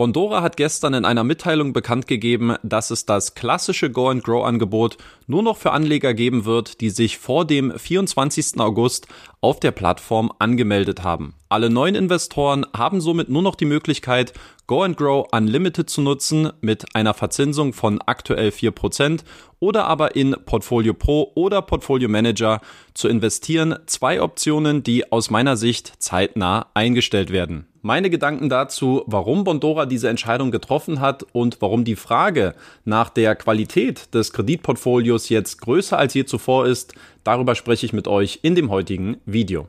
Bondora hat gestern in einer Mitteilung bekannt gegeben, dass es das klassische Go and Grow Angebot nur noch für Anleger geben wird, die sich vor dem 24. August auf der Plattform angemeldet haben. Alle neuen Investoren haben somit nur noch die Möglichkeit, Go and Grow Unlimited zu nutzen mit einer Verzinsung von aktuell 4% oder aber in Portfolio Pro oder Portfolio Manager zu investieren. Zwei Optionen, die aus meiner Sicht zeitnah eingestellt werden. Meine Gedanken dazu, warum Bondora diese Entscheidung getroffen hat und warum die Frage nach der Qualität des Kreditportfolios jetzt größer als je zuvor ist, darüber spreche ich mit euch in dem heutigen Video.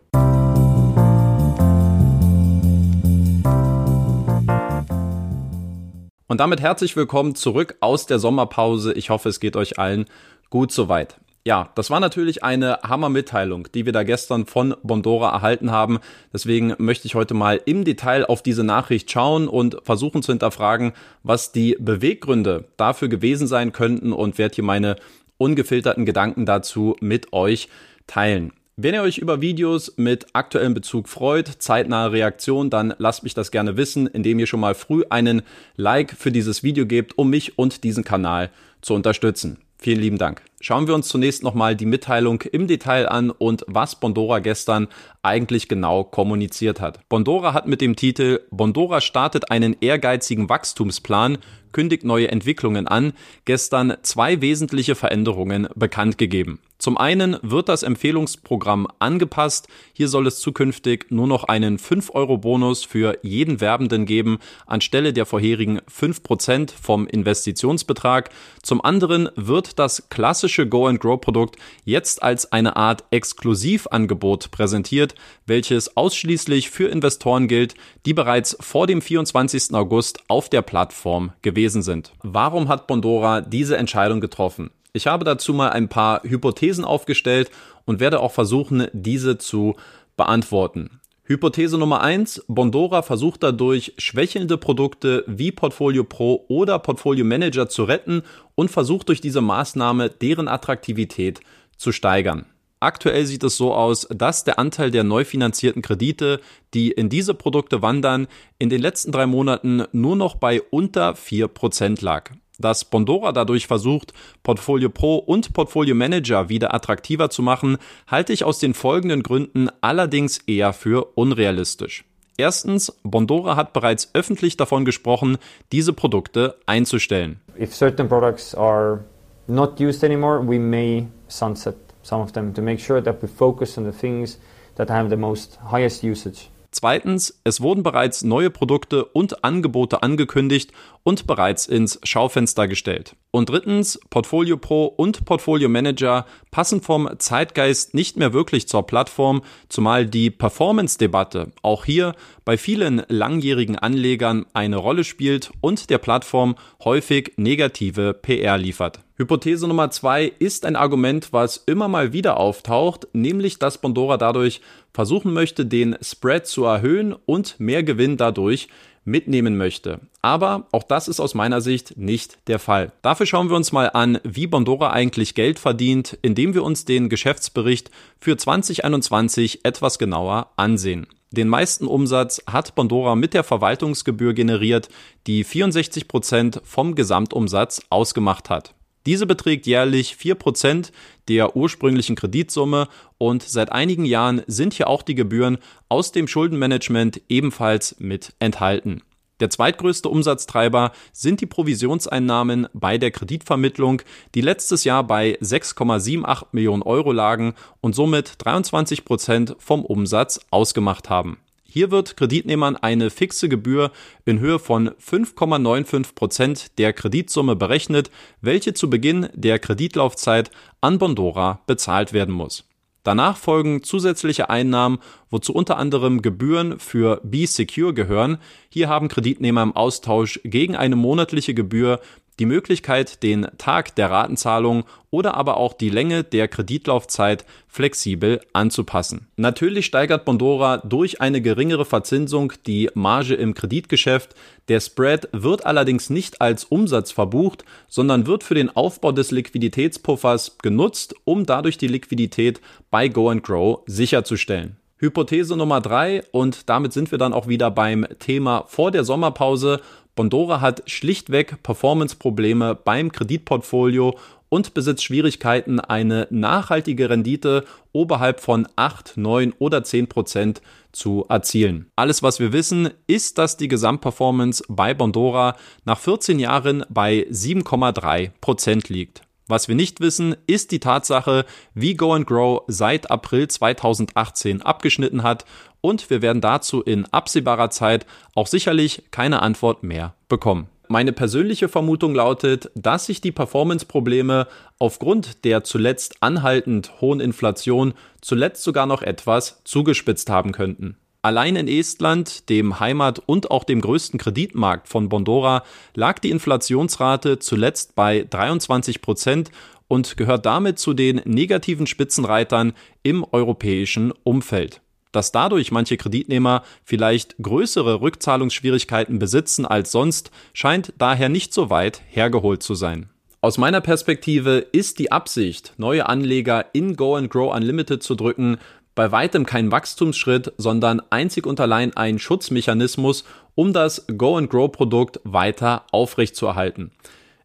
Und damit herzlich willkommen zurück aus der Sommerpause. Ich hoffe, es geht euch allen gut soweit. Ja, das war natürlich eine Hammermitteilung, die wir da gestern von Bondora erhalten haben. Deswegen möchte ich heute mal im Detail auf diese Nachricht schauen und versuchen zu hinterfragen, was die Beweggründe dafür gewesen sein könnten und werde hier meine ungefilterten Gedanken dazu mit euch teilen. Wenn ihr euch über Videos mit aktuellem Bezug freut, zeitnahe Reaktion, dann lasst mich das gerne wissen, indem ihr schon mal früh einen Like für dieses Video gebt, um mich und diesen Kanal zu unterstützen. Vielen lieben Dank. Schauen wir uns zunächst nochmal die Mitteilung im Detail an und was Bondora gestern eigentlich genau kommuniziert hat. Bondora hat mit dem Titel Bondora startet einen ehrgeizigen Wachstumsplan, kündigt neue Entwicklungen an, gestern zwei wesentliche Veränderungen bekannt gegeben. Zum einen wird das Empfehlungsprogramm angepasst. Hier soll es zukünftig nur noch einen 5-Euro-Bonus für jeden Werbenden geben, anstelle der vorherigen 5% vom Investitionsbetrag. Zum anderen wird das klassische Go-and-Grow-Produkt jetzt als eine Art Exklusivangebot präsentiert, welches ausschließlich für Investoren gilt, die bereits vor dem 24. August auf der Plattform gewesen sind. Warum hat Bondora diese Entscheidung getroffen? Ich habe dazu mal ein paar Hypothesen aufgestellt und werde auch versuchen, diese zu beantworten. Hypothese Nummer eins: Bondora versucht dadurch, schwächelnde Produkte wie Portfolio Pro oder Portfolio Manager zu retten und versucht durch diese Maßnahme deren Attraktivität zu steigern. Aktuell sieht es so aus, dass der Anteil der neu finanzierten Kredite, die in diese Produkte wandern, in den letzten drei Monaten nur noch bei unter vier Prozent lag. Dass Bondora dadurch versucht, Portfolio Pro und Portfolio Manager wieder attraktiver zu machen, halte ich aus den folgenden Gründen allerdings eher für unrealistisch. Erstens, Bondora hat bereits öffentlich davon gesprochen, diese Produkte einzustellen. If certain products are not used anymore, we may sunset some of them to make sure that we focus on the things that have the most highest usage. Zweitens, es wurden bereits neue Produkte und Angebote angekündigt und bereits ins Schaufenster gestellt. Und drittens, Portfolio Pro und Portfolio Manager passen vom Zeitgeist nicht mehr wirklich zur Plattform, zumal die Performance-Debatte auch hier bei vielen langjährigen Anlegern eine Rolle spielt und der Plattform häufig negative PR liefert. Hypothese Nummer zwei ist ein Argument, was immer mal wieder auftaucht, nämlich dass Bondora dadurch versuchen möchte, den Spread zu erhöhen und mehr Gewinn dadurch mitnehmen möchte. Aber auch das ist aus meiner Sicht nicht der Fall. Dafür schauen wir uns mal an, wie Bondora eigentlich Geld verdient, indem wir uns den Geschäftsbericht für 2021 etwas genauer ansehen. Den meisten Umsatz hat Bondora mit der Verwaltungsgebühr generiert, die 64 Prozent vom Gesamtumsatz ausgemacht hat. Diese beträgt jährlich 4% der ursprünglichen Kreditsumme und seit einigen Jahren sind hier auch die Gebühren aus dem Schuldenmanagement ebenfalls mit enthalten. Der zweitgrößte Umsatztreiber sind die Provisionseinnahmen bei der Kreditvermittlung, die letztes Jahr bei 6,78 Millionen Euro lagen und somit 23 Prozent vom Umsatz ausgemacht haben. Hier wird Kreditnehmern eine fixe Gebühr in Höhe von 5,95 Prozent der Kreditsumme berechnet, welche zu Beginn der Kreditlaufzeit an Bondora bezahlt werden muss. Danach folgen zusätzliche Einnahmen, wozu unter anderem Gebühren für B-Secure gehören. Hier haben Kreditnehmer im Austausch gegen eine monatliche Gebühr die Möglichkeit, den Tag der Ratenzahlung oder aber auch die Länge der Kreditlaufzeit flexibel anzupassen. Natürlich steigert Bondora durch eine geringere Verzinsung die Marge im Kreditgeschäft. Der Spread wird allerdings nicht als Umsatz verbucht, sondern wird für den Aufbau des Liquiditätspuffers genutzt, um dadurch die Liquidität bei Go and Grow sicherzustellen. Hypothese Nummer drei und damit sind wir dann auch wieder beim Thema vor der Sommerpause. Bondora hat schlichtweg Performance-Probleme beim Kreditportfolio und besitzt Schwierigkeiten, eine nachhaltige Rendite oberhalb von 8, 9 oder 10 Prozent zu erzielen. Alles, was wir wissen, ist, dass die Gesamtperformance bei Bondora nach 14 Jahren bei 7,3 Prozent liegt. Was wir nicht wissen, ist die Tatsache, wie Go and Grow seit April 2018 abgeschnitten hat und wir werden dazu in absehbarer Zeit auch sicherlich keine Antwort mehr bekommen. Meine persönliche Vermutung lautet, dass sich die Performance-Probleme aufgrund der zuletzt anhaltend hohen Inflation zuletzt sogar noch etwas zugespitzt haben könnten. Allein in Estland, dem Heimat- und auch dem größten Kreditmarkt von Bondora, lag die Inflationsrate zuletzt bei 23 Prozent und gehört damit zu den negativen Spitzenreitern im europäischen Umfeld. Dass dadurch manche Kreditnehmer vielleicht größere Rückzahlungsschwierigkeiten besitzen als sonst, scheint daher nicht so weit hergeholt zu sein. Aus meiner Perspektive ist die Absicht, neue Anleger in Go and Grow Unlimited zu drücken, bei weitem kein Wachstumsschritt, sondern einzig und allein ein Schutzmechanismus, um das Go and Grow Produkt weiter aufrechtzuerhalten.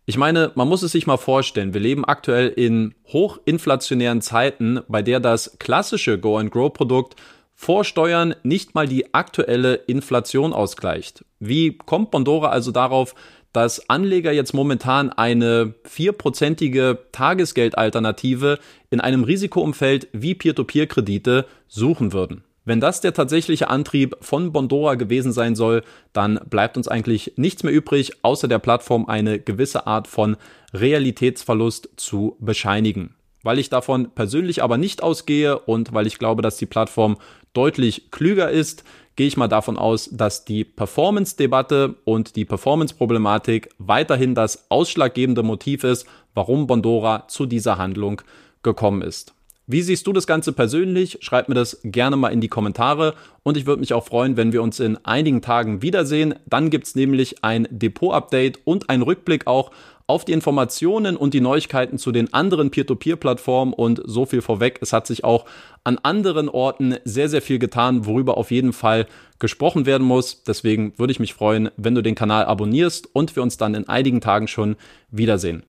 Ich meine, man muss es sich mal vorstellen, wir leben aktuell in hochinflationären Zeiten, bei der das klassische Go and Grow Produkt vor Steuern nicht mal die aktuelle Inflation ausgleicht. Wie kommt Bondora also darauf, dass Anleger jetzt momentan eine vierprozentige Tagesgeldalternative in einem Risikoumfeld wie Peer-to-Peer-Kredite suchen würden? Wenn das der tatsächliche Antrieb von Bondora gewesen sein soll, dann bleibt uns eigentlich nichts mehr übrig, außer der Plattform eine gewisse Art von Realitätsverlust zu bescheinigen. Weil ich davon persönlich aber nicht ausgehe und weil ich glaube, dass die Plattform deutlich klüger ist, gehe ich mal davon aus, dass die Performance-Debatte und die Performance-Problematik weiterhin das ausschlaggebende Motiv ist, warum Bondora zu dieser Handlung gekommen ist. Wie siehst du das Ganze persönlich? Schreib mir das gerne mal in die Kommentare und ich würde mich auch freuen, wenn wir uns in einigen Tagen wiedersehen. Dann gibt's nämlich ein Depot-Update und ein Rückblick auch auf die Informationen und die Neuigkeiten zu den anderen Peer-to-Peer-Plattformen und so viel vorweg. Es hat sich auch an anderen Orten sehr, sehr viel getan, worüber auf jeden Fall gesprochen werden muss. Deswegen würde ich mich freuen, wenn du den Kanal abonnierst und wir uns dann in einigen Tagen schon wiedersehen.